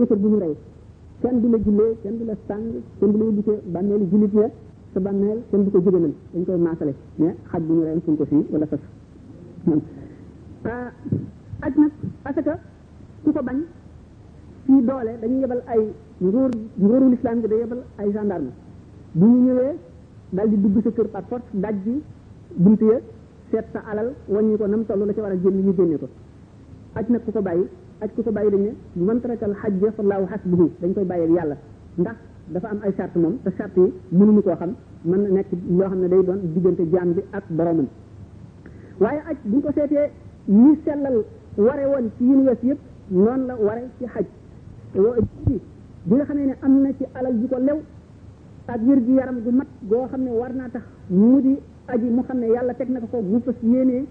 yëfër bu ñu rey kenn du la jullee kenn du la sàng kenn du la yóbbu ca bàmmeelu jullit ña sa bàmmeel kenn du ko jëgënal dañ koy maasale mais xaj bu ñu rey suñ ko fii wala fas aj nag parce que ku ko bañ fii doole dañu yebal ay nguur nguuru lislaam bi da yebal ay gendarme bu ñu ñëwee daal di dugg sa kër par force daj bi bunt ya seet sa alal wàññi ko nam toll la ci war a génn ñu génne ko aj nag ku ko bàyyi aj ku ko bàyyi dañ ne man taraka al hajj fallahu hasbuhu dañ koy bàyyi ak yàlla ndax dafa am ay charte moom te charte yi mënuñu koo xam mën na nekk loo xam ne day doon diggante jaam bi ak boromam waaye aj bu ñu ko seetee ñi sellal ware woon ci yi ñu wees yëpp noonu la ware ci xaj bi nga xamee ne am na ci alal ju ko lew ak wér gi yaram gu mat goo xam ne war naa tax mu di aji mu xam ne yàlla teg na ko ko mu fas yéenee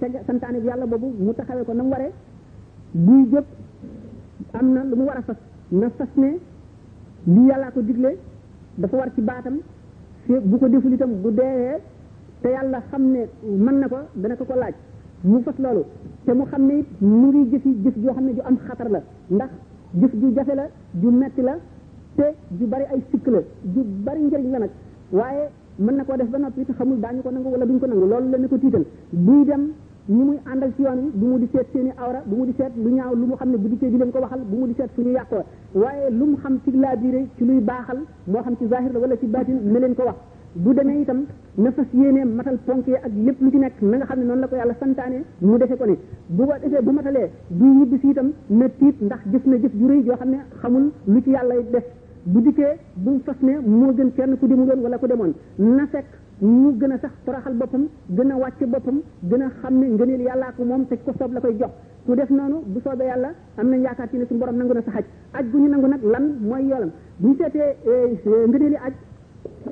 teg santaane bi yàlla boobu mu taxawee ko na mu waree buy jóg am na lu mu war a fas na fas ne li yàllaa ko digle dafa war ci baatam fii bu ko deful itam bu deewee te yàlla xam ne mën na ko dana ko ko laaj mu fas loolu te mu xam ne it mu ngi jëfi jëf joo xam ne ju am xatar la ndax jëf ju jafe la ju metti la te ju bari ay sikk la ju bari njëriñ la nag waaye mën na koo def ba noppi te xamul daañu ko nangu wala duñ ko nangu loolu la ne ko tiital buy dem ñi muy àndal ci yoon wi bu mu di seet seen i awra bu mu di seet lu ñaaw lu mu xam ne bu dikkee di leen ko waxal bu mu di seet fu ñu yàqoo waaye lu mu xam ci laabiire ci luy baaxal moo xam ci zahir la wala ci baatin na leen ko wax bu demee itam na fas yéenee matal ponk yi ak lépp lu ci nekk na nga xam ne noonu la ko yàlla santaane mu defe ko ne bu ko defee bu matalee bu ñibbisi itam na tiit ndax gis na jëf ju rëy joo xam ne xamul lu ci yàlla def bu dikkee bu mu fas ne moo gën kenn ku demuloon wala ku demoon na fekk mu gën a sax toroxal boppam gën a wàcc boppam gën a xam ne ngëneel yàllaa ko moom te ko soob la koy jox ku def noonu bu soobee yàlla am nañ yaakaar ci ne suñu borom nangu na sa xaj aj gu ñu nangu nag lan mooy yoolam bu ñu seetee ngëneeli aj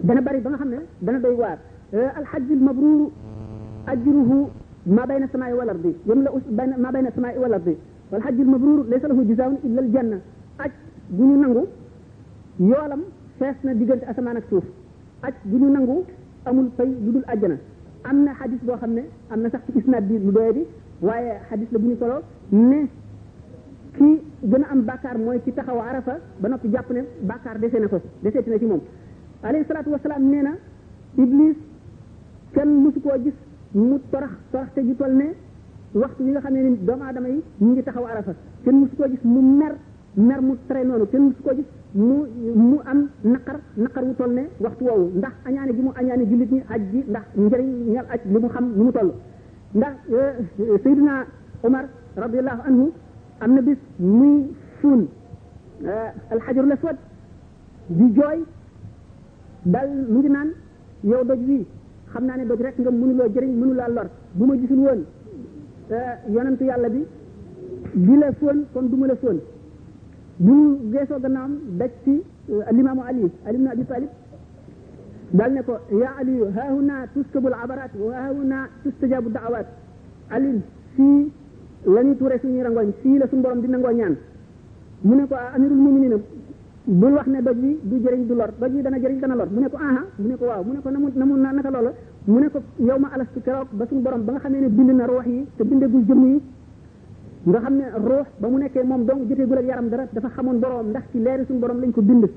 dana bari ba nga xam ne dana doy waar alxajjul mabruuru ajruhu ma bayna samaai wal ardi yam la us bayna ma bayna samaai wal ardi wal hajjul mabruur laysa lahu jazaa'un illa al janna aj bu ñu nangu yoolam fees na diggante asamaan ak suuf aj bu ñu nangu amul fay lu dul àjjana am na xadis boo xam ne am na sax ci isnaad bi lu doye bi waaye xadis la bu ñu solo ne ki gën a am bàkkaar mooy ci taxaw arafa ba noppi jàpp ne bàkkaar dese na ko deseeti na ci moom alayhi salaatu wasalaam nee na iblis kenn mësu koo gis mu torax toraxte ju toll ne waxtu bi nga xamee ni doomu aadama yi ñu ngi taxaw arafa kenn musu koo gis mu mer mer mu tere noonu kenn musu koo gis mu mu am naqar naqar wu toll ne waxtu woowu ndax añaane gi mu añaane jullit ñi aj ji ndax njëriñ ñal aj li mu xam ni mu toll ndax Seydina Omar radiallahu anhu am na bis muy fuun alxajarul aswad di jooy dal mu ngi naan yow doj wi xam naa ne doj rek nga mënuloo jëriñ mënulaa lor bu ma gisul woon yonentu yàlla bi di la fóon kon du ma la fóon bu ñu geesoo gannaawam daj ci alimaamu ali ali ibn abi talib daal ne ko yaa aliyu haahuna tuskabul abaraat wa haahuna tustajabu daawaat ali fii la ñuy tuure suñuy rangoñ fii la suñu borom di nangoo ñaan mu ne ko amirul muminina bul wax ne doj bi du jëriñ du lor doj bi dana jëriñ dana lor mu ne ko aha mu ne ko waaw mu ne ko na mu na mu naka loola mu ne ko yow ma alastu keroog ba suñu borom ba nga xamee ne bind na ruux yi te bindagul jëmm yi nga xam ne ruux ba mu nekkee moom donc joteegul ak yaram dara dafa xamoon borom ndax ci leeri suñu borom lañ ko bind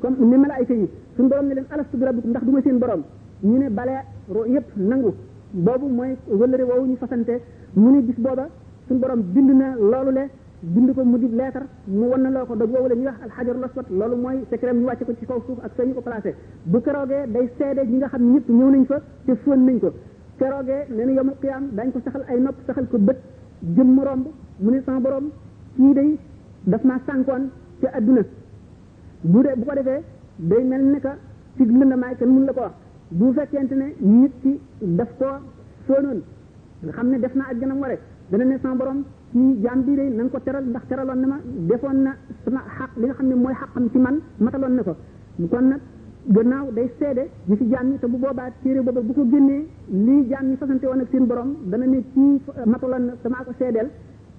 comme ni malaayka yi suñu borom ne leen alastu bi rabbikum ndax du ma seen borom ñu ne bale ruux yëpp nangu boobu mooy wëllëre woowu ñu fasante mu ne bis booba suñu borom bind na loolu le bind ko mu di leetar mu wan na loo ko doj woowu la ñuy wax alxajarul aswad loolu mooy secret ñu wàcce ko ci kaw suuf ak fee ñu ko placé bu keroogee day seede ñi nga xam ne ñëpp ñëw nañ fa te fóon nañ ko keroogee nee na yomul qiyaam dañ ko saxal ay nopp saxal ko bët jëm mu romb mu ne sama borom kii day daf maa sànkoon ci adduna bu dee bu ko defee day mel ne que ci lëndamaay kenn mun la ko wax bu fekkente ne nit ki daf ko soonoon nga xam ne def na aj ganam ware dana ne sama borom ci jaam bii day na nga ko teral ndax teraloon na ma defoon na sama xaq li nga xam ne mooy xaqam ci man mataloon na ko kon nag gannaaw day seede ñu fi jaam ñi te bu boobaa téere booba bu ko génnee lii jaam ñi fasante woon ak seen borom dana ne ci mataloon na te maa ko seedeel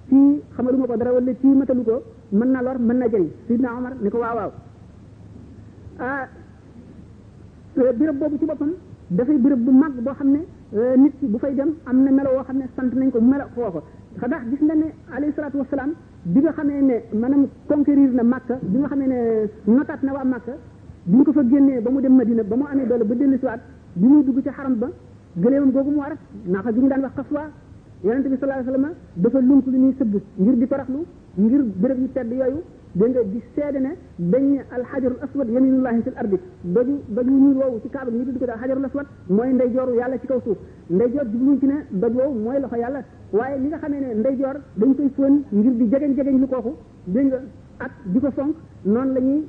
ci xamaluma ko dara wala ci matalu ko mën na lor mën na jëriñ Sidna Omar ni ko waaw waaw ah béréb boobu ci boppam dafay béréb bu mag boo xam ne nit ki bu fay dem am na melo woo xam ne sant nañ ko bu melo koo ko ndax gis na ne alayhi salaatu wasalaam bi nga xamee ne maanaam conquérir na Makka bi nga xamee ne notaat na waa Makka bi ñu ko fa génnee ba mu dem Madina ba mu amee doole ba dellu siwaat bi muy dugg ci xaram ba gëleemam googu mu war naaxa gi ñu daan wax xaswa yonente bi sallallahu alayhi wasallam dafa lunk li ñuy sëgg ngir di toroxlu ngir béréb yu tedd yooyu dégg nga di seede ne dañ ne alxajarul aswad yaminullahi fil ardi doju doju ñuul woowu ci kaaba gi ñu tudd ko daal xajarul aswad mooy ndeyjooru yàlla ci kaw suuf ndeyjoor jubluñ ci ne doj woowu mooy loxo yàlla waaye li nga xamee ne ndeyjoor dañ koy fóon ngir di jegeñ jegeñ lu kooku dégg nga ak di ko fonk noonu la ñuy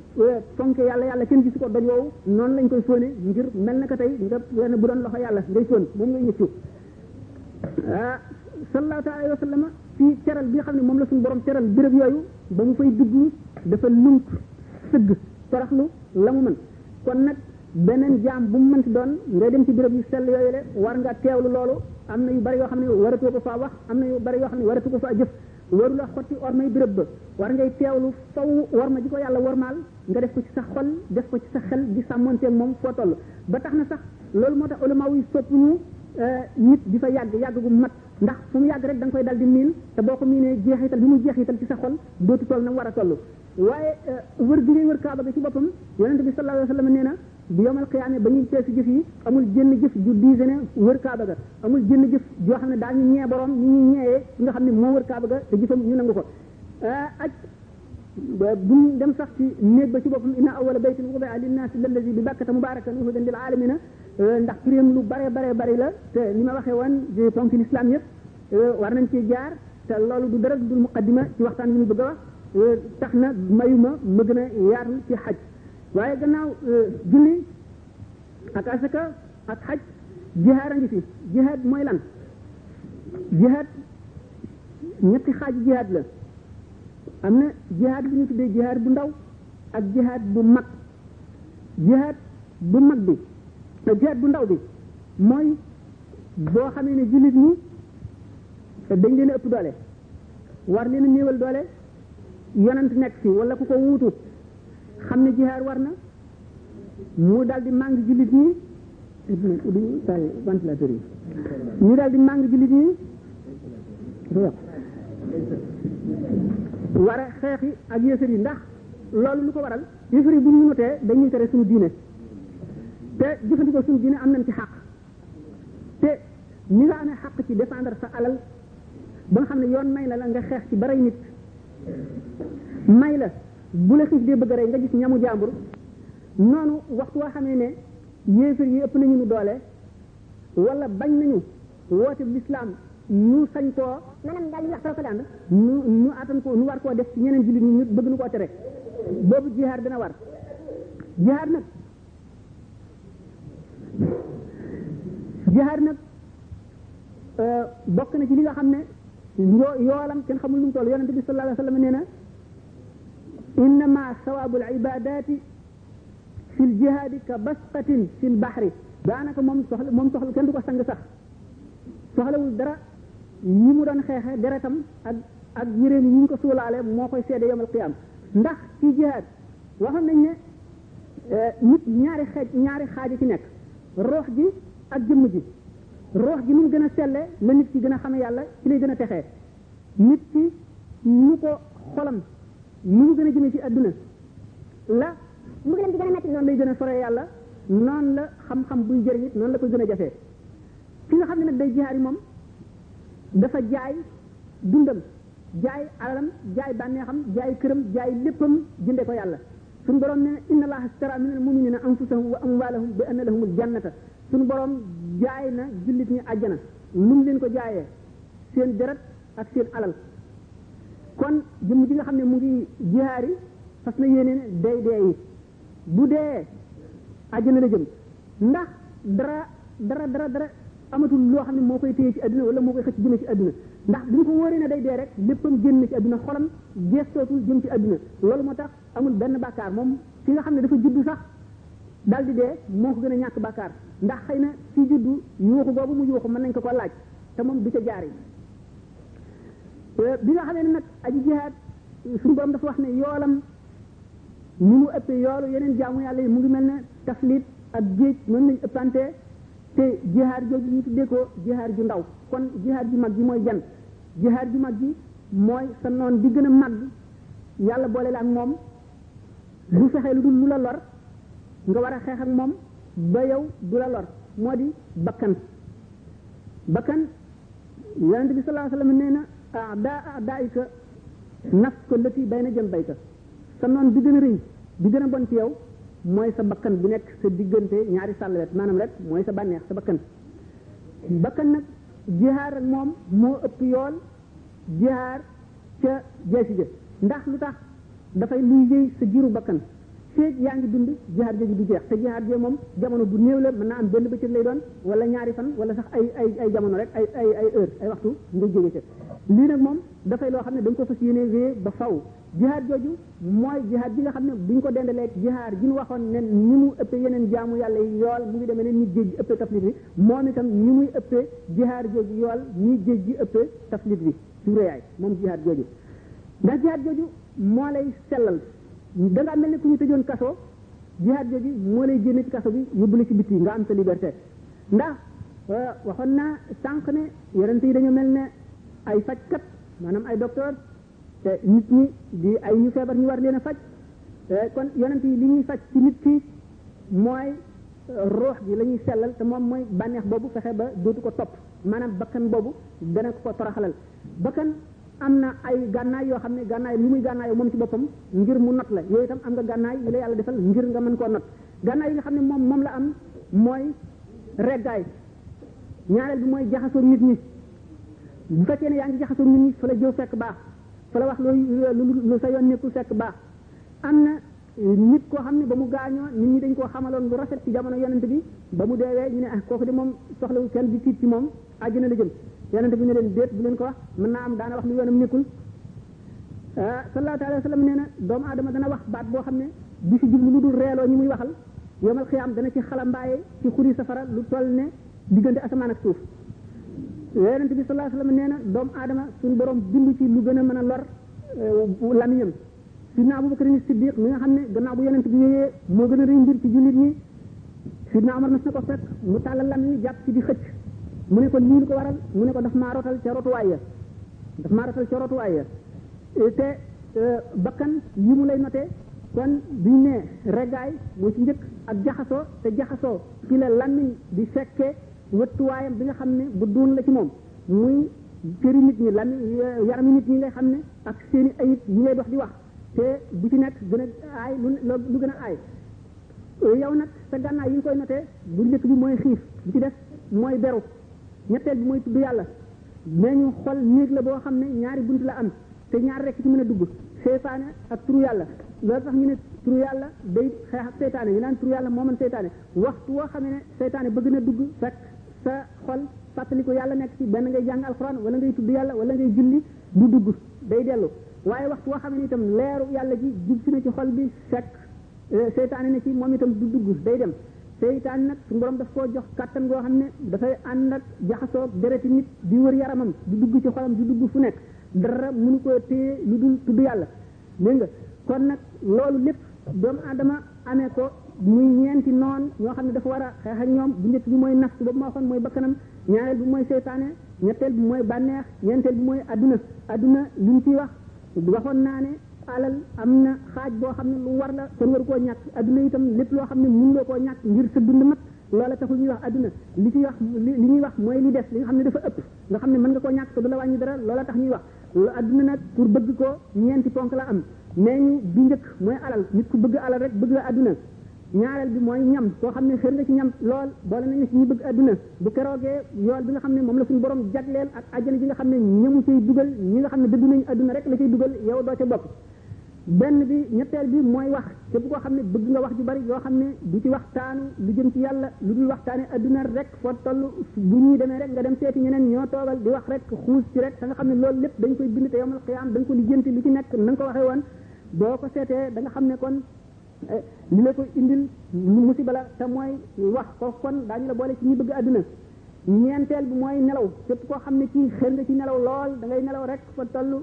fonke yàlla yàlla kenn gisu ko doj woowu noonu lañ koy fóone ngir mel na ko tey nga wenn bu doon loxo yàlla ngay fóon moom ngay yëccu ah sallallahu taala alayhi wa sallama ci teral bi nga xam ne moom la suñu borom teral béréb yooyu ba mu fay dugg dafa lunk sëgg toroxlu la mu mën kon nag beneen jaam bu mu mën si doon ngay dem ci béréb yu sell yooyu le war nga teewlu loolu am na yu bari yoo xam ne waratoo ko faa wax am na yu bari yoo xam ne waratu ko faa jëf waru la xotti ormay béréb ba war ngay teewlu faw war ma ji ko yàlla warmaal nga def ko ci sa xol def ko ci sa xel di sàmmonteeg moom foo toll ba tax na sax loolu moo tax ulama yi soppuñu nit di fa yàgg yàgg gu mat ndax fu mu yàgg rek da nga koy dal di miin te boo ko miinee jeexital bi muy jeexital ci sa xol dootu toll na mu war a toll waaye wër gi ngay wër kaaba ga ci boppam yonente bi sallallahu alayhi wa sallam nee na bu yomal xiyaame ba ñuy peesu jëf yi amul jënn jëf ju diise ne wër kaaba ga amul jënn jëf joo xam ne daañu ñee borom ñu ñu ñeeyee ki nga xam ne moo wër kaaba ga te jëfam ñu nangu ko aj bu ñu dem sax ci néeg ba ci boppam inna awwala baytin wudi'a linnaasi lallazi bi bakkata mubarakan wa hudan lil alamina ndax prime lu bare bare bari la te ni ma waxee woon ci ponk l'islam yëpp war nañ ci jaar te loolu du dara dul muqaddima ci waxtaan bi ñu bëgg a wax tax na mayuma ma gën a yaatu ci xaj waaye gannaaw julli ak asaka ak xaj jihaad a ngi fi jihaad mooy lan jihaad ñetti xaaj jihaad la am na jihaad bu ñu tuddee jihaad bu ndaw ak jihaad bu mag jihaad bu mag bi jihaad bu ndaw bi mooy boo xamee ne jullit ñi dañ leen a ëpp doole war leen a néewal doole yonent nekk fi wala ku ko wuutu xam ne jihaar war na mu daal di màng jullit ñi duñu taal ventilateur yi ñu daal di màng jullit ñi war a xeexi ak yéefar yi ndax loolu lu ko waral yéefar yi bu ñu notee dañuy tere suñu diine te jëfandikoo suñu diine am nañ ci xàq te ni nga amee xàq ci défendre sa alal ba nga xam ne yoon may na la nga xeex ci baray nit may la bu la xiif dee bëgg a rey nga gis ñamu jàmbur noonu waxtu waa xamee ne yéefar yi ëpp nañu nu doole wala bañ nañu woote lislaam nu sañ koo maanaam daal li ñuy wax propagande nu nu attan ko nu war koo def ci ñeneen jullit ñi ñu bëgg nu koo tere boobu jihaar dana war jihaar nag jihaad nag euh, bokk na ci li nga xam ne yoo yoolam kenn xamul nu mu toll yonente bi sallallahu alayhi wa sallam nee na innama sawaabul ibadaati fi l jihaadi ka basqatin fi l baxri daanaka moom soxla moom soxla kenn du ko sang sax soxlawul dara ñi mu doon xeexe deretam ak ak yéreem yi ñu ko suulaale moo koy seede yomal qiyaam ndax ci jihaad waxoon nañ ne nit ñaari xeej ñaari xaaji ci nekk roox ji ak jëmm ji roox ji nu mu gën a selle la nit ki gën a xame yàlla ci lay gën a texee nit ki nu ko xolam nu mu gën a jëmee ci adduna la mu gën a di gën a metti noonu lay gën a sore yàlla noonu la xam-xam buy jëriñ it noonu la koy gën a jafee ki nga xam ne nag day jihaar yi moom dafa jaay dundam jaay alalam jaay bànneexam jaay këram jaay léppam jënde ko yàlla suñu borom ne inna allaha ashtara min al muminina anfusahum wa amwalahum bi anna lahumul jannata suñu borom jaay na jullit ñi àjjana nu mu leen ko jaayee seen deret ak seen alal kon jëmm ji nga xam ne mu ngi jihaari fas na yéene ne day dee yi bu dee àjjana la jëm ndax dara dara dara dara amatul loo xam ne moo koy téye ci àdduna wala moo koy xëcc jëme ci àdduna ndax bi ñu ko wóoree ne day dee rek léppam génn ci àdduna xolam geestootul jëm ci àdduna loolu moo tax amul benn bàkkaar moom ki nga xam ne dafa juddu sax daal di dee moo ko gën a ñàkk bàkkaar ndax xëy na ci juddu yuuxu boobu mu yuuxu mën nañ ko ko laaj te moom du ca jaar yi bi nga xamee ne nag aji jihaad suñu borom dafa wax ne yoolam ni mu ëppee yoolu yeneen jaamu yàlla yi mu ngi mel ne taflit ak géej noonu lañ ëppante te jihaar jooju ñu tuddee ko jihaar ju ndaw kon jihaar ju mag ji mooy jan jihaar ju mag ji mooy sa noon bi gën a mag yàlla boole la ak moom du fexe lu dul lu la lor nga war a xeex ak moom ba yow du la lor moo di bakkan bakkan yonente bi sallallahu alayhi wa sallam nee na aada aadaika naf ko lëti bay na jëm bayka sa noon bi gën a rëy bi gën a bon ci yow mooy sa bakkan bi nekk sa diggante ñaari sàllwet maanaam rek mooy sa bànneex sa bakkan bakkan nag jihaar ak moom moo ëpp yool jihaar ca jeesi jë ndax lu tax dafay luy yëy sa jiru bakkan feeg yaa ngi dund jihaar jooju du jeex te jihaar jee moom jamono bu néew la mën naa am benn bëccëg lay doon wala ñaari fan wala sax ay ay ay jamono rek ay ay ay heure ay waxtu nga jóge ca lii nag moom dafay loo xam ne dañ ko fas yéene wéye ba faw jihaad jooju mooy jihaad ji nga xam ne buñ ko dendalee jihaad ji ñu waxoon ne ni mu ëppee yeneen jaamu yàlla yi yool mu ngi demee ne ni géej gi ëppee taflit bi moom itam ni muy ëppee jihaad jooju yool ni géej gi ëppee taflit bi ci réyaay moom jihaad jooju ndax jihaad jooju moo lay sellal da nga mel ne ku ñu tëjoon kaso jihaad jooju moo lay génne ci kaso bi yóbbu la ci biti nga am sa liberté ndax waxoon naa sànq ne yonent yi dañu mel ne ay fajkat maanaam ay docteur te nit ñi di ay ñu feebar ñu war leen a faj kon yonent yi li ñuy faj ci nit ki mooy ruux gi la ñuy sellal te moom mooy bànneex boobu fexe ba dootu ko topp maanaam bakkan boobu dana ko toroxalal bakkan am na ay gànnaay yoo xam ne gànnaay li muy gànnaayoo moom ci boppam ngir mu not la yooyu itam am nga gànnaay yi la yàlla defal ngir nga mën koo not gànnaay yi nga xam ne moom moom la am mooy reggaay ñaareel bi mooy jaxasoo nit ñi bu fekkee ne yaa ngi jaxasoo nit ñi fa la jëw fekk baax fa la wax looy lu sa yoon nekkul fekk baax am na nit koo xam ne ba mu gaañoo nit ñi dañ koo xamaloon lu rafet ci jamono yonent bi ba mu deewee ñu ne ah kooku de moom soxlawul kenn di tiit ci moom àjjana la jëm yonente bi ne leen déet bu leen ko wax mën naa am daana wax lu yoonam nekkul sallallahu alayhi wa sallam nee na doomu aadama dana wax baat boo xam ne du si jublu lu dul reeloo ñi muy waxal yomal xiyaam dana ci xalambaaye ci xuri safara lu toll ne diggante asamaan ak suuf yonente bi sallallahu alayhi wa sallam nee na doomu aadama suñu borom bindu ci lu gën a mën a lor lamiñam sidna abubakar ni siddiq mi nga xam ne gannaaw bu yonent bi yéyee moo gën a rëy mbir ci jullit ñi sidna omar mas na ko fekk mu tàllal lam yi jàpp ci di xëcc mu ne ko lii lu ko waral mu ne ko daf maa rotal ca rotuwaay ya daf maa rotal ca rotuwaay ya te bakkan yi mu lay notee kon biñ ne reggaay moo ci njëkk ak jaxasoo te jaxasoo ci la làmmiñ di fekkee wëttuwaayam bi nga xam ne bu duun la ci moom muy cëri nit ñi lan yarami nit ñi ngay xam ne ak seeni ayib yi ngay dox di wax te bu ci nekk gën a aay lu lu gën a aay yow nag sa gànnaay yi nga koy notee bu njëkk bi mooy xiif bu ci def mooy beru ñetteel bi mooy tudd yàlla nee ñu xol néeg la boo xam ne ñaari bunt la am te ñaar rekk ci mën a dugg seytaane ak turu yàlla loolu tax ñu ne turu yàlla day xeex ak seytaane ñu naan turu yàlla moo mën seytaane waxtu woo xam ne seytaane bëgg na dugg fekk sa xol fàttaliku yàlla nekk ci benn ngay jàng alxuraan wala ngay tudd yàlla wala ngay julli du dugg day dellu waaye waxtu woo xam ne itam leeru yàlla ji jub si na ci xol bi fekk seytaane na ci moom itam du dugg day dem seytaan nag suñu borom daf koo jox kàttan goo xam ne dafay ànd ak jaxasoo dereti nit di wër yaramam di dugg ci xolam di dugg fu nekk dara mënu ko téye lu dul tudd yàlla dégg nga kon nag loolu lépp doomu aadama amee ko muy ñeenti noon ñoo xam ne dafa war a xeex ak ñoom bu njëkk bi mooy nafs boobu ma waxoon mooy bakkanam ñaareel bi mooy seytaane ñetteel bi mooy bànneex ñeenteel bi mooy adduna adduna li ñu ciy wax waxoon naa ne alal am na xaaj boo xam ne lu war la kenn waru koo ñàkk adduna itam lépp loo xam ne mënuloo koo ñàkk ngir sa dund mat loola taxul ñuy wax adduna li ci wax li ñuy wax mooy li des li nga xam ne dafa ëpp nga xam ne mën nga koo ñàkk te du la wàññi dara loola tax ñuy wax lu àdduna nag pour bëgg ko ñeenti ponk la am nee ñu bi njëkk mooy alal nit ku bëgg alal rek bëgg la àdduna ñaareel bi mooy ñam koo xam ne xër nga ci ñam lool boole nañu ci ñu bëgg àdduna bu keroogee yool bi nga xam ne moom la suñu borom jagleel ak àjjana ji nga xam ne ñamu cay dugal ñi nga xam ne dëgg nañu àdduna rek la cay dugal yow doo ca bokk benn bi ñetteel bi mooy wax képp koo xam ne bëgg nga wax ju bari yoo xam ne du ci waxtaanu lu jëm ci yàlla lu dul waxtaane adduna rek foo toll bu ñuy demee rek nga dem seeti ñeneen ñoo toogal di wax rek xuus ci rek te nga xam ne loolu lépp dañ koy bind te yowmal xiyaam dañ ko lijjanti li ci nekk na nga ko waxee woon boo ko seetee da nga xam ne kon li la koy indil lu musiba la te mooy wax ko kon daañu la boole ci ñi bëgg àdduna ñeenteel bi mooy nelaw képp koo xam ne kii xër nga ci nelaw lool da ngay nelaw rek fa toll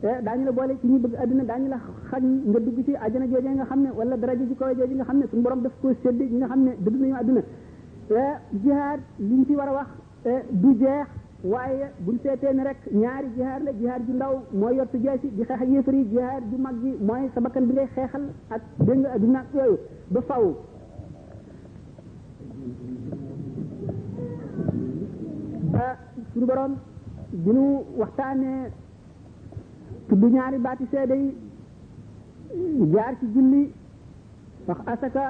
daañu la boole ci ñi bëgg àdduna daañu la xañ nga dugg ci àjjana jooje nga xam ne wala daraja ci kaw jooje nga xam ne suñu borom daf ko sédd ñi nga xam ne dëgg nañu àdduna jihaad liñ ci war a wax du jeex waaye buñ seetee ni rek ñaari jihaar la jihaar ju ndaw mooy yottu jeesi di xeex ak yéefar yi jihaar ju mag ji mooy sa bakkan bi ngay xeexal ak dégg nga adduna ak yooyu ba faw ah suñu borom bi nu waxtaanee tudd ñaari baati seede yi jaar ci julli wax asaka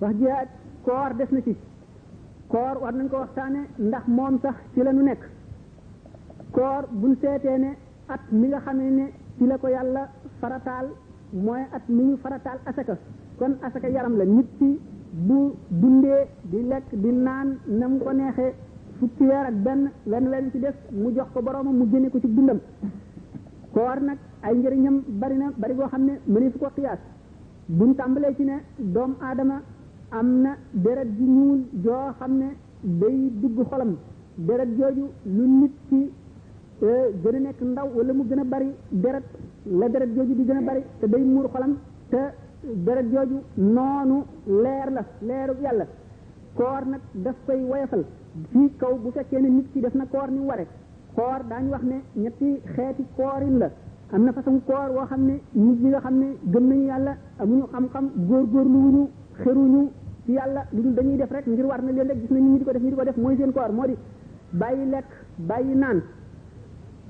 wax jihaad koor def na ci koor war nañ ko waxtaane ndax moom sax ci la nu nekk koor buñ seetee ne at mi nga xamee ne ci la ko yàlla farataal mooy at mi ñu farataal asaka kon asaka yaram la nit ki bu dundee di lekk di naan na mu ko neexee fukki weer ak benn wenn wenn ci def mu jox ko boroomam mu génne ko ci dundam koor nag ay njëriñam bari na bari goo xam ne mënee fu ko xiyaas buñ tàmbalee ci ne doom aadama am na deret ji ñuul joo xam ne day dugg xolam deret jooju lu nit ki gën a nekk ndaw wala mu gën a bari deret la deret jooju di gën a bari te day muur xolam te deret jooju noonu leer la leeru yàlla koor nag daf koy woyofal fii kaw bu fekkee ne nit ki def na koor ni ware koor daañ wax ne ñetti xeeti koorin la am na façon koor woo xam ne nit ñi nga xam ne gëm nañu yàlla amuñu xam-xam góorgóorlu wuñu xeruñu ci yàlla lu dul dañuy def rek ngir war na leen rek gis nañu ñu di ko def ñu di ko def mooy seen koor moo di bàyyi lekk bàyyi naan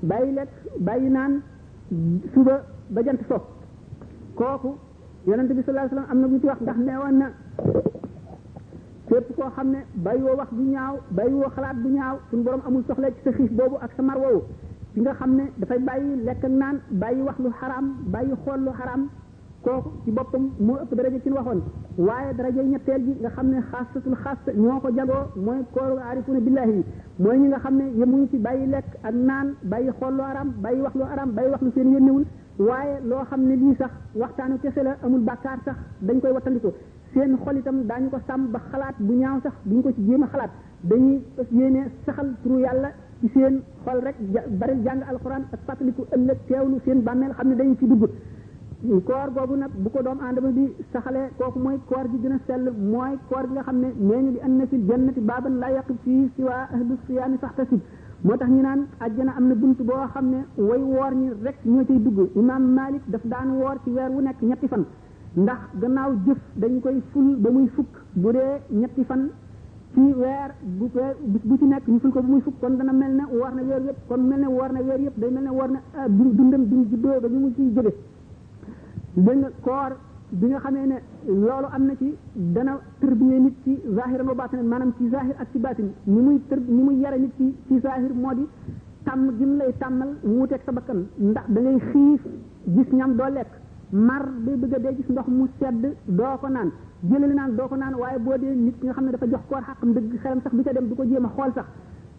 bàyyi lekk bàyyi naan suba ba jant so kooku yonente bi sallallahu alayhi wasallam am na bu ci wax ndax nee woon na képp koo xam ne bàyyiwoo wax bu ñaaw bàyyiwoo xalaat bu ñaaw suñu borom amul soxla ci sa xiif boobu ak sa mar woowu ki nga xam ne dafay bàyyi lekk ak naan bàyyi wax lu xaraam bàyyi xool lu xaraam kooku ci boppam moo ëpp daraja ci ñu waxoon waaye daraja ñetteel ji nga xam ne xaasatul xaas ñoo ko jagoo mooy kooru aarifuna billahi yi mooy ñi nga xam ne yemuñu ci bàyyi lekk ak naan bàyyi xool lu xaraam bàyyi wax lu xaraam bàyyi wax lu seen yónnewul waaye loo xam ne lii sax waxtaanu kese la amul bàkkaar sax dañ koy wattandiku seen xol itam daañu ko sàmm ba xalaat bu ñaaw sax duñ ko ci jéem a xalaat dañuy yéene saxal turu yàlla ci seen xol rek bari jàng alxuraan ak fàttaliku ëllëg teewlu seen bàmmeel xam ne dañu ci dugg koor googu nag bu ko doom aadama bi saxalee kooku mooy koor gi gën a sell mooy koor gi nga xam ne nee ñu di anna fil jannati baaban laa yaqib fii siwa ahlu siyaami faxtasib moo tax ñu naan àjjana am na bunt boo xam ne way woor ñi rek ñoo cay dugg imaam Malik daf daan woor ci weer wu nekk ñetti fan ndax gannaaw jëf dañ koy ful ba muy fukk bu dee ñetti fan ci weer bu bu ci nekk ñu ful ko ba muy fukk kon dana mel ne woor na weer yëpp kon mel ne woor na weer yëpp day mel ne woor na dundam bi mu juddoo ba ñu mu ciy jóge dégg nga koor bi nga xamee ne loolu am na ci dana tërbiyee nit ci zahiran wa batinan maanaam ci zahir ak ci batin ni muy tër ni muy yare nit ci ci zahir moo di tàmm gi mu lay tàmmal wuuteeg sa bakkan ndax da ngay xiif gis ñam doo lekk mar day bëgg a dee gis ndox mu sedd doo ko naan jëlale naan doo ko naan waaye boo dee nit ki nga xam ne dafa jox koor xàqam dëgg xelam sax du ca dem du ko jéem a xool sax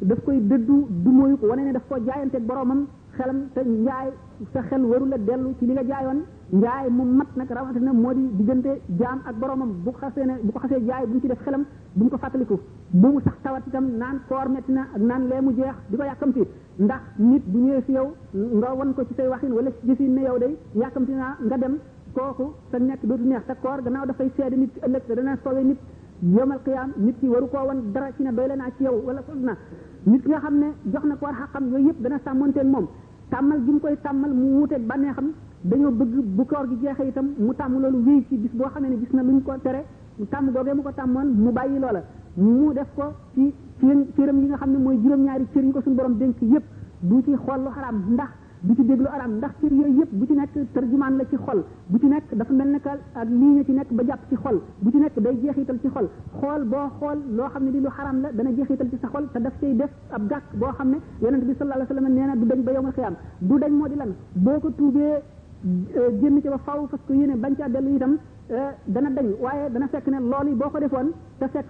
daf koy dëddu du mooyu ko wane ne daf ko jaayanteeg boromam xelam te njaay sa xel waru la dellu ci li nga jaayoon njaay mu mat nag rawatina moo di diggante jaam ak boromam bu ko xasee ne bu ko xasee jaay bu mu ci def xelam bu mu ko fàttaliku bu mu sax tawat itam naan koor metti na ak naan lee mu jeex di ko yàkkamti ndax nit bu ñëwee fi yow nga won ko ci say waxin wala ci jëfin ne yow day yàkkamti naa nga dem kooku sa nekk dootu neex te koor gannaaw dafay seede nit ci ëllëg te dana sowe nit yowmal qiyaam nit ki waru koo wan dara ci ne doy la naa ci yow wala soxna nit ki nga xam ne jox na ko war xaqam yooyu yëpp dana sàmmanteeg moom tàmmal gi mu koy tàmmal mu wuuteeg bànnee xam dañoo bëgg bu koor gi jeexee itam mu tàmm loolu wéy ci bis boo xamee ne gis na luñ ko tere tàmm googee mu ko tàmmoon mu bàyyi loola mu def ko ci cëram yi nga xam ne mooy juróom-ñaari cër yi ko suñu borom dénk yëpp du ci xool lu xaraam ndax du ci déglu arab ndax cër yooyu yëpp bu ci nekk tarjumaan la ci xol bu ci nekk dafa mel ne que ak lii nga ci nekk ba jàpp ci xol bu ci nekk day jeexital ci xol xool boo xool loo xam ne di lu xaram la dana jeexital ci sa xol te daf cay def ab gàkk boo xam ne yonent bi sallallahu alayhi wa sallam nee na du dañ ba yowmal xiyaam du dañ moo di lan boo ko tuubee génn ci ba faw parce que yéene bañ caa dellu itam dana dañ waaye dana fekk ne loolu boo ko defoon te fekk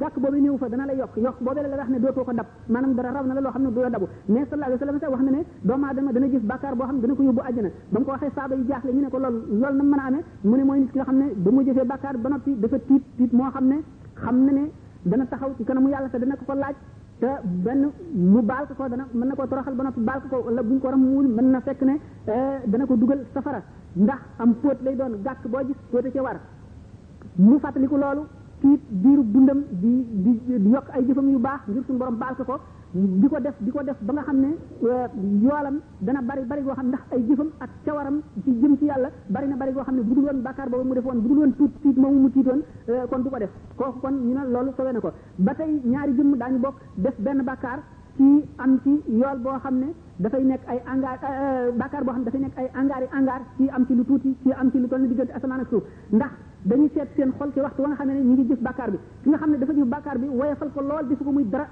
gàkk boobu néew fa dana la yokk yokk boobee la la wax ne dootoo ko dab maanaam dara raw na la loo xam ne du la dabu mais sallallahu alayhi wa sallam sax wax na ne doomu aadama dana gis bàkkaar boo xam ne dana ko yóbbu àjjana ba mu ko waxee saaba yi jaaxle ñu ne ko lool loolu na mën a amee mu ne mooy nit ki nga xam ne ba mu jëfee bàkkaar ba noppi dafa tiit tiit moo xam ne xam na ne dana taxaw ci kanamu yàlla te dana ko ko laaj te benn mu baal ko ko dana mën na koo toroxal ba noppi baal ko ko wala bu ñu ko ramuwul mën na fekk ne dana ko dugal safara ndax am póot lay doon gàkk boo gis póote ci war mu fàttaliku loolu tiit diiru dundam di di di yokk ay jëfam yu baax ngir suñu borom baal ko ko di ko def di ko def ba nga xam ne yoolam dana bari bari goo xam ndax ay jëfam ak cawaram ci jëm ci yàlla bari na bari goo xam ne bu dul woon bàkkaar boobu mu def woon bu dul woon tuut tiit moomu mu tiitoon kon du ko def kooku kon ñu ne loolu sowe na ko ba tey ñaari jëmm daañu bokk def benn bàkkaar ci am ci yool boo xam ne dafay nekk ay angaar bàkkaar boo xam ne dafay nekk ay angaar yi angaar ci am ci lu tuuti ci am ci lu toll ni diggante asamaan ak suuf ndax dañu seet seen xol ci waxtu wa nga xam ne ñu ngi jëf bàkkaar bi ki nga xam ne dafa jëf bàkkaar bi woyefal ko lool defu ko muy dara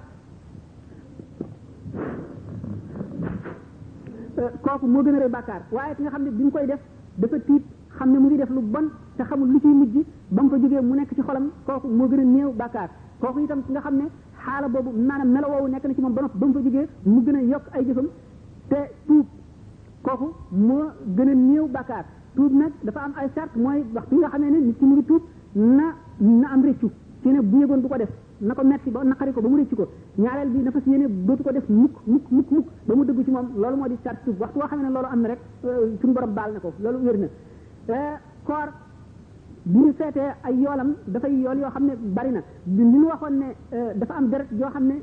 kooku moo gën a rëy bàkkaar waaye ki nga xam ne bi mu koy def dafa tiit xam ne mu ngi def lu bon te xamul lu ciy mujj ba mu ko jógee mu nekk ci xolam kooku moo gën a néew bàkkaar kooku itam ki nga xam ne xaala boobu maanaam melo woowu nekk na ci moom ba noppi ba mu fa jógee mu gën a yokk ay jëfam te tuub kooku moo gën a néew bàkkaar tuub nag dafa am ay sart mooy waxtu yi nga xamee ne nit ki mu ngi tuub na na am rëccu ci ne bu yëgoon du ko def na ko metti ba naqari ko ba mu rëccu ko ñaareel bi dafa si yéene dootu ko def mukk mukk mukk mukk ba mu dëgg ci moom loolu moo di sart tuub waxtu woo xam ne loolu am na rek suñu borom baal na ko loolu wér na koor bi ñu seetee ay yoolam dafay yool yoo xam ne bari na li ñu waxoon ne dafa am deret yoo xam ne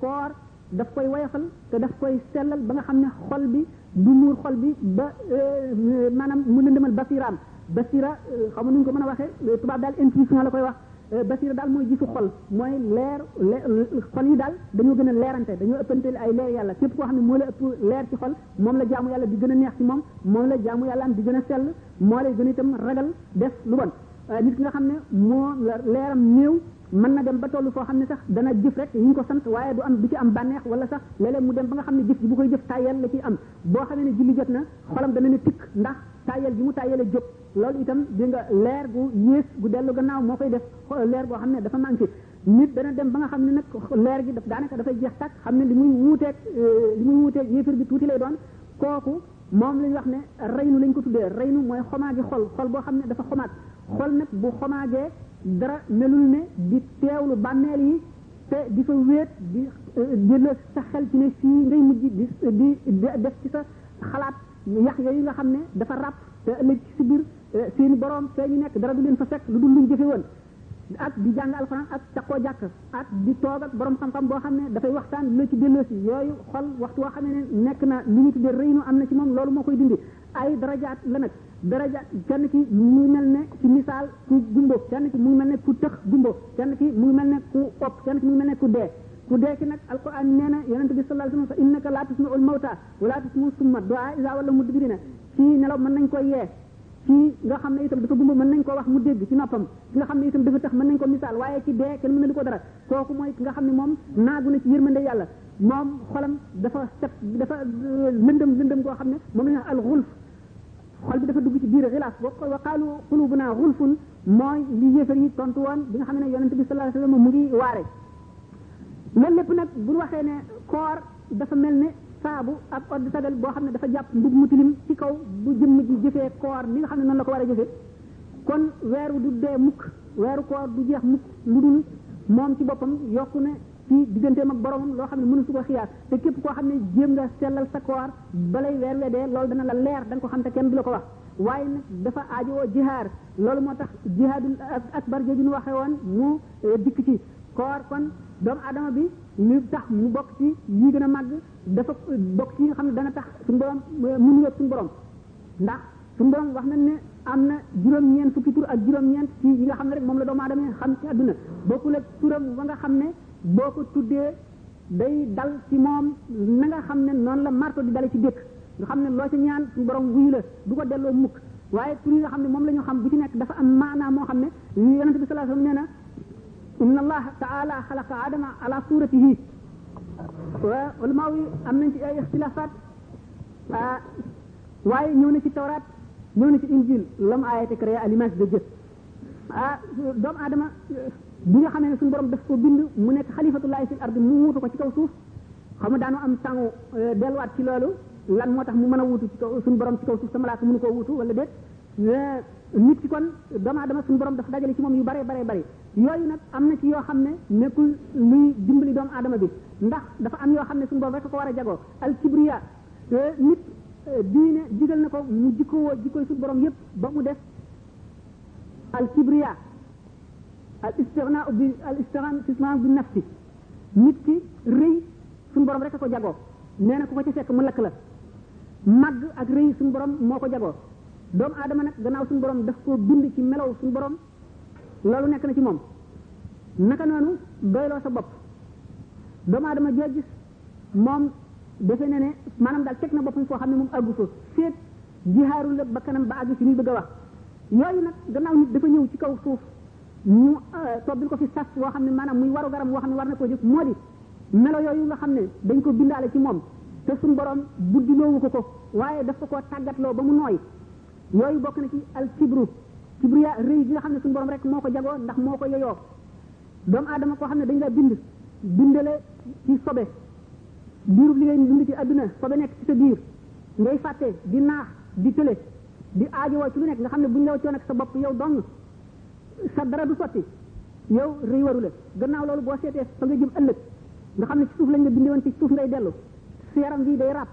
koor daf koy wayafal te daf koy sellal ba nga xam ne xol bi du muur xol bi ba maanaam mu lëndëmal basiraam basira xam nga nu ñu ko mën a waxee tubaab daal intuition la koy wax basira daal mooy gisu xol mooy leer xol yi daal dañoo gën a leerante dañoo ëppante ay leer yàlla képp koo xam ne moo la ëpp leer ci xol moom la jaamu yàlla di gën a neex ci moom moom la jaamu yàlla am di gën a sell moo lay gën a itam ragal def lu bon nit ki nga xam ne moo leeram néew mën na dem ba tollu foo xam ne sax dana jëf rek yi ñu ko sant waaye du am du ci am bànneex wala sax léeg-léeg mu dem ba nga xam ne jëf ji bu koy jëf tàyyeel la ciy am boo xamee ne julli jot na xolam dana ne tikk ndax tàyyeel ji mu tàyyeel a jóg loolu itam di nga leer gu yées gu dellu gannaaw moo koy def leer goo xam ne dafa manqué nit dana dem ba nga xam ne nag leer gi daf daanaka dafay jeex tàkk xam ne li muy wuuteeg li muy wuuteeg yéefar bi tuuti lay doon kooku moom lañ wax ne reynu lañ ko tuddee reynu mooy xomaagi xol xol boo xam ne dafa xomaag xol nag bu xomaagee dara melul ne di teewlu bàmmeel yi te di fa wéet di di la sa xel ci ne fii ngay mujj di di def ci sa xalaat yax yooyu nga xam ne dafa ràpp te ëllëg ci si biir seen borom fee ñu nekk dara du leen fa fekk lu dul luñ jëfe woon ak di jàng alxuraan ak takkoo jàkk ak di toog ak borom xam-xam boo xam ne dafay waxtaan lu ci delloo si yooyu xol waxtu woo xam ne nekk na lu ñu tuddee rëynu am na ci moom loolu moo koy dindi ay darajaat la nag daraja kenn ki mu mel ne ci misaal ku gumbo kenn ki mu mel ne ku tëx gumbo kenn ki mu mel ne ku opp kenn ki mu mel ne ku dee ku dee ki nag alquran nee na yonente bi sallallahu alayhi wa sallam fa innaka laa tusmi'ul mawta wa laa tusmi'u summa du'a iza wallaw mudbirina ci nelaw mën nañ koy yee ci nga xam ne itam dafa gumba mën nañ ko wax mu dégg ci noppam ki nga xam ne itam dafa tax mën nañ ko misaal waaye ci dee kenn mën na di ko dara kooku mooy ki nga xam ne moom naagu na ci yërmande yàlla moom xolam dafa set dafa lëndëm lëndëm koo xam ne moom la ñu al xulf xol bi dafa dugg ci biir xilaas wa wa qaalu qulubuna xulfun mooy li yéefar yi tontu woon bi nga xam ne yonente bi sallallahu alayhi wa sallam mu ngi waare loolu lépp nag bu ñu waxee ne koor dafa mel ne saabu ak odd sagal boo xam ne dafa jàpp mbub mu tilim ci kaw bu jëmm ji jëfee koor li nga xam ne noonu la ko war a jëfee kon weer wu du dee mukk weeru koor du jeex mukk lu dul moom ci boppam yokku ne ci digganteem ak boromam loo xam ne mënu su ko xiyaas te képp koo xam ne jéem nga sellal sa koor balay weer wee dee loolu dana la leer da nga ko xam te kenn du la ko wax waaye nag dafa aajowoo jihaar loolu moo tax jihaadul akbar jooju ñu waxee woon mu dikk ci koor kon doomu aadama bi li tax mu bokk ci yi gën a màgg dafa bokk ci yi nga xam ne dana tax suñu borom mu nuyoog suñu borom ndax suñu borom wax nañ ne am na juróom-ñeent fukki tur ak juróom-ñeent ci yi nga xam ne rek moom la doomu aadama xam ci àdduna bokkul ak turam ba nga xam ne boo ko tuddee day dal ci moom na nga xam ne noonu la marto di dale ci dëkk nga xam ne loo ci ñaan suñu borom wuyu la du ko delloo mukk waaye tur yi nga xam ne moom la ñu xam bu ci nekk dafa am maanaam moo xam ne yonente bi sallallahu alayhi wasallam nee na inna allaha taala xalaqa adama ala suratihi wa ulama yi am nañ ci ay ixtilafat waaye ñëw na ci tawraat ñëw na ci injil l'homme a été créé à l'image de Dieu ah doomu aadama bi nga xamee ne suñu borom daf ko bind mu nekk xalifatullahi fil ardi mu wuutu ko ci kaw suuf xam nga daanu am tàngu delluwaat ci loolu lan moo tax mu mën a wuutu ci kaw suñu borom ci kaw suuf te malaaka mënu koo wuutu wala déet nit ki kon doomu aadama suñu borom dafa dajale ci moom yu bare bare bare yooyu nag am na ci yoo xam ne nekkul luy dimbali doomu aadama bi ndax dafa am yoo xam ne suñu borom rek ko war a jagoo al kibriya nit diine digal na ko mu jikko woo jikkoy suñu borom yépp ba mu def al kibriya al istighnaa bi al istighnaa bi nafsi nit ki rëy suñu borom rek a ko jagoo nee na ku ko ci fekk mu lakk la màgg ak rëy suñu borom moo ko jagoo doomu aadama nag gannaaw suñu borom daf koo bind ci melow suñu borom loolu nekk na ci moom naka noonu doyloo sa bopp doomu aadama joo gis moom defe na ne maanaam daal teg na boppam foo xam ne moom àggu fa féet jihaaru la ba kanam ba àgg ci li bëgg a wax yooyu nag gannaaw nit dafa ñëw ci kaw suuf ñu tobbil ko fi sas woo xam ne maanaam muy waru garam woo xam ne war na koo jëf moo di melo yooyu nga xam ne dañ ko bindaale ci moom te suñ borom buddiloowu ko ko waaye daf ko koo tàggatloo ba mu nooy yooyu bokk na ci al kibru kibriya rëy gi nga xam ne suñu borom rek moo ko jagoo ndax moo ko yoyoo doomu aadama koo xam ne dañ la bind bindale ci sobe diirub li ngay dund ci adduna sobe nekk ci sa biir ngay fàtte di naax di tële di aajowoo ci lu nekk nga xam ne buñ la waccoon ak sa bopp yow dong sa dara du sotti yow rëy waru la gannaaw loolu boo seetee fa nga jëm ëllëg nga xam ne ci suuf lañ la bindi woon ci suuf ngay dellu su yaram bi day ràpp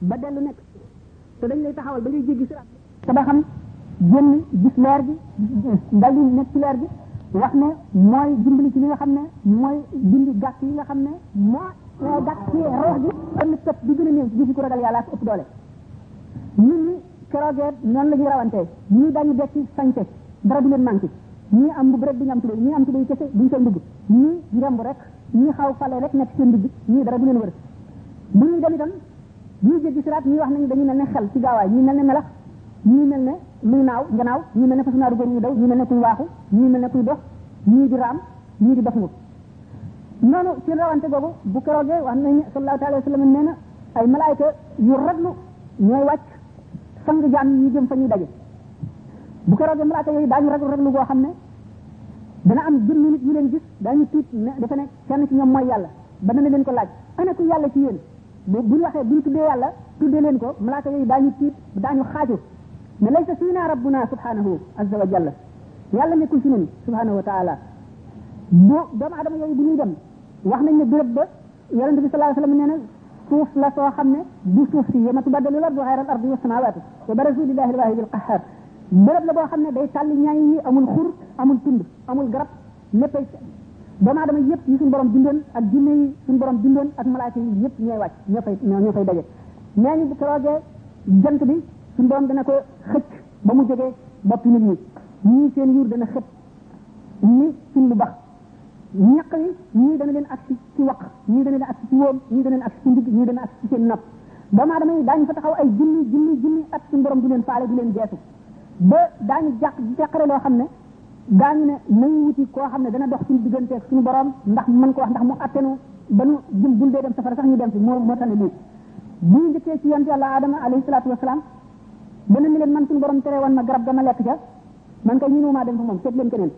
ba dellu nekk te dañ lay taxawal ba ngay jéggi siraat te ba xam génn gis leer gi dal di nekk ci leer gi wax ne mooy dimbali ci li nga xam ne mooy dindi gàtt yi nga xam ne moo gàtt ci roox gi kon sët bi gën a néew ci gis ko ragal yàlla ak ëpp doole nit ñi keroogee noonu la ñuy rawante ñii dañu dekki sañte dara du leen manqué ñii am mbubb rek duñu am tubéy ñii am tubéy kese duñu seen mbubb ñii ngemb rek ñii xaw fale rek nekk seen mbubb ñii dara du leen wër bu ñuy dem itam ñii jéggi siraat ñii wax nañu dañu mel ne xel ci gaawaay ñii mel ne melax ñii mel ne luy naaw njanaaw ñii mel ne fasu naaru góor ñuy daw ñii mel ne kuy waaxu ñii mel ne kuy dox ñii di raam ñii di dox ngu noonu seen rawante googu bu keroogee wax nañu sallallahu alayhi wa sallam nee na ay malaayka yu raglu ñooy wàcc sang jaam ñi jëm fa ñuy daje bu ko roogee malaaka yooyu daañu raglu raglu goo xam ne dana am junni nit ñu leen gis daañu tiit ne dafa ne kenn ci ñoom mooy yàlla ba dana leen ko laaj ana ku yàlla ci yéen bu buñ waxee buñ tuddee yàlla tuddee leen ko malaaka yooyu daañu tiit daañu xaaju ne laysa fiina rabbuna subhanahu azza wa jalla yàlla nekkul ci ñun subhanahu wa taala bu doomu adama yooyu bu ñuy dem wax nañ ne béréb ba yonent bi sallallahu alayhi wa sallam nee na suuf la soo xam ne du suuf si yawma tubaddalu l-ardu ghayra l-ardi wa samaawaatu wa barazu lillahi l-waahidi l-qahhaar bërëb la boo xam ne day tàlli ñaay yi amul xur amul tund amul garab léppay doomu aadama yëpp yi suñu borom bindoon ak jinne yi suñu borom bindoon ak malaaka yi yëpp ñooy wàcc ñoo fay ñoo fay daje nee ñu bu keroogee jant bi suñu borom dana ko xëcc ba mu jógee bopp nit ñi ñii seen yuur dana xëpp ni suñ lu bax ñaq yi ñii dana leen agsi ci waq ñii dana leen agsi ci wóom ñii dana leen agsi ci ndigg ñii dana agsi ci seen nopp doomu aadama yi daañu fa taxaw ay junni junni junni at suñu borom du leen faale du leen geesu ba daañu jàq jàqare loo xam ne daañu ne nañu wuti koo xam ne dana dox suñu diggante ak suñu borom ndax mën ko wax ndax mu attenu ba nu jëm buñ dee dem safara sax ñu dem fi moo moo tane lii bu ñu njëkkee ci yonent yàlla aadama alayhi salaatu wasalaam dana ni leen man suñu borom tere woon ma garab ga ma lekk ca man kay ñu maa dem fa moom seet leen keneen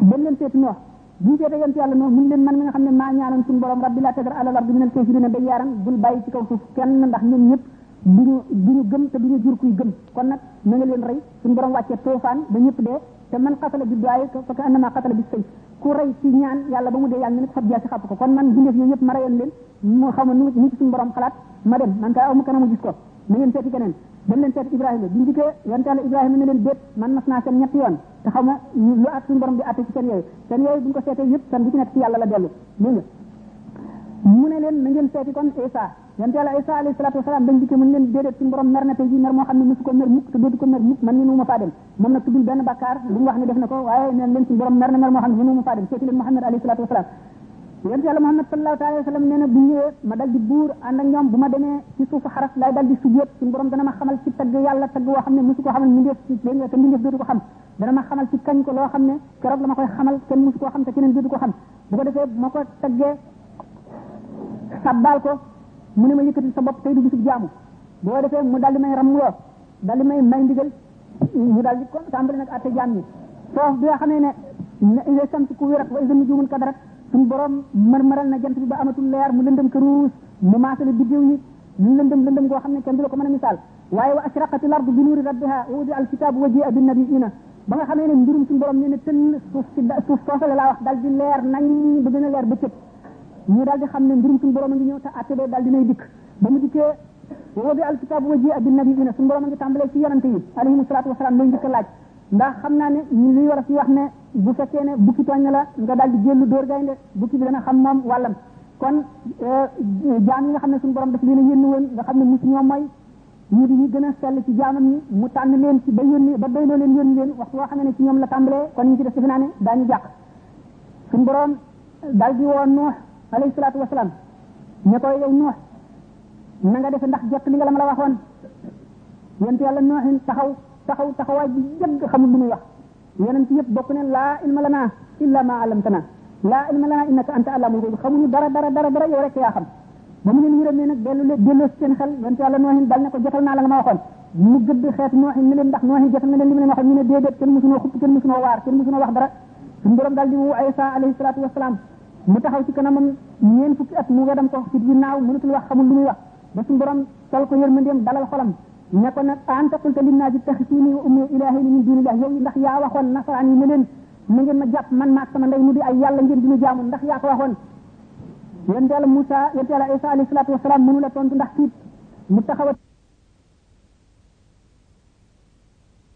dem leen seeti noox bu ñu seetee yonent yàlla noonu mun leen man mi nga xam ne maa ñaanoon suñu borom rabbi laa tadar alal ardi minal kaafiriina dayyaaran bul bàyyi ci kaw suuf kenn ndax ñun ñëpp du ñu du ñu gëm te du ñu jur kuy gëm kon nag na nga leen rey suñu borom wàccee toofaan ba ñëpp dee te man xasala bi duwaay fa ka annama xasala bi sëy ku rey ci ñaan yàlla ba mu dee yàlla ne ko fab jaasi xàpp ko kon man bindeef yooyu yëpp ma reyoon leen moo xaw ma nu ñu ci suñu borom xalaat ma dem man kay aw ma kanamu gis ko na ngeen seeti keneen dem leen seeti Ibrahima bi ñu dikkee yonent yàlla Ibrahima ne leen déet man mas naa seen ñetti yoon te xam nga lu at suñu borom di atte ci seen yooyu seen yooyu bu ñu ko seetee yëpp seen bu ci nekk ci yàlla la dellu dégg nga mu ne leen na ngeen seeti kon Isa yonent yàlla Isa alayhi salaatu wasalaam dañ dikkee mu ne leen déedéet suñu borom mer na tey ji mer moo xam ne mosu ko mer mukk te dootu ko mer mukk man ñunu ma faa dem moom nag tuddul benn bakkaar bu mu wax ne def na ko waaye neen leen suñu borom mer na mer moo xam ne ñunu ma faa dem seeti leen Muhammad alayhi salaatu wasalaam yonent yàlla Muhammad sallallahu taala wa sallam nee na bu ñëwee ma dal di buur ànd ak ñoom bu ma demee ci suufu xaras laay dal di sujjóot suñu borom dana ma xamal ci tagg yàlla tagg woo xam ne mosu ko xamal mbindeef ci dégg nga te mbindeef dootu ko xam dana ma xamal ci kañ ko loo xam ne keroog la ma koy xamal kenn mosu koo xam te keneen dootu ko xam bu ko defee ma ko taggee sabbaal ko mu ne ma yëkkati sa bopp tey du bisub jaamu boo defee mu dal di may ramloo daal di may may ndigal ñu daal di ko tàmbali nag atte jaam ñi foofu bi nga xamee ne ne ila sant ku wérat wa ila nujumun kadarat suñu borom marmaral na jant bi ba amatul leer mu lëndëm këruus mu maasale biddiw yi ñu lëndëm lëndëm goo xam ne kenn du la ko mën a misaal waaye wa ashraqati l ardu bi nuuri rabbiha wa wudi al kitaab wa jia bi nabiina ba nga xamee ne mbirum suñu borom nee na tënn suuf si suuf soosa la laa wax daal di leer nañ ba gën a leer ba cëpp ñu daal di xam ne mbirum suñu borom a ngi ñëw te atte bee daal dinay dikk ba mu dikkee woo bi alkitab wa ji abi nabi ina suñu borom a ngi tàmbalee ci yonante yi alayhimu salaatu wasalaam lay njëkk a laaj ndax xam naa ne ñu luy war a fi wax ne bu fekkee ne bukki tooñ na la nga daal di jëllu dóor gaynde bukki bi dana xam moom wàllam kon jaam yi nga xam ne suñu borom daf leen a yónni woon nga xam ne musu ñoo mooy ñu di ñu gën a sell ci jaamam yi mu tànn leen ci ba yónni ba doyloo leen yónni leen waxtu woo xam ne ci ñoom la tàmbalee kon ñu ci def defe naa ne daañu jàq suñu borom dal di woo Nuux alayhi salaatu wasalaam ne ko yow Nuux na nga defe ndax jot li nga la ma la waxoon yonent yàlla Nuuxin taxaw taxaw taxawaay bi jëgg xamul lu muy wax yonent yëpp bokk ne laa ilma lana illa ma allamtana laa ilma lana innaka anta allamul ghuyub xamuñu dara dara dara dara yow rek yaa xam ba mu leen yërëmee nag dellu leen delloo seen xel yonent yàlla Nuuxin dal ne ko jotal naa la nga ma waxoon mu gëdd xeet Nuuxin ne leen ndax Nuuxin jotal na leen li ma leen waxoon ñu ne déedéet kenn mësunoo xupp kenn mësunoo waar kenn mësunoo wax dara suñu borom daal di woo Isa alayhi salaatu wasalaam mu taxaw ci kanamam ñeen fukki at mu wedam ko ci ginnaaw mënatul wax xamul lu muy wax ba suñu borom sol ko yërmandeem dalal xolam ne ko nag anta qulta linnaasi taxisuuni wa ummi ilaahayni min duunillaah yow ndax yaa waxoon nasaraan yi ne leen na ngeen ma jàpp man maag sama ndey mu di ay yàlla ngeen di ñu jaamu ndax yaa ko waxoon yonent yàlla Moussa yonent yàlla Isa alayhi salaatu wasalaam mënu la tontu ndax tiit mu taxawat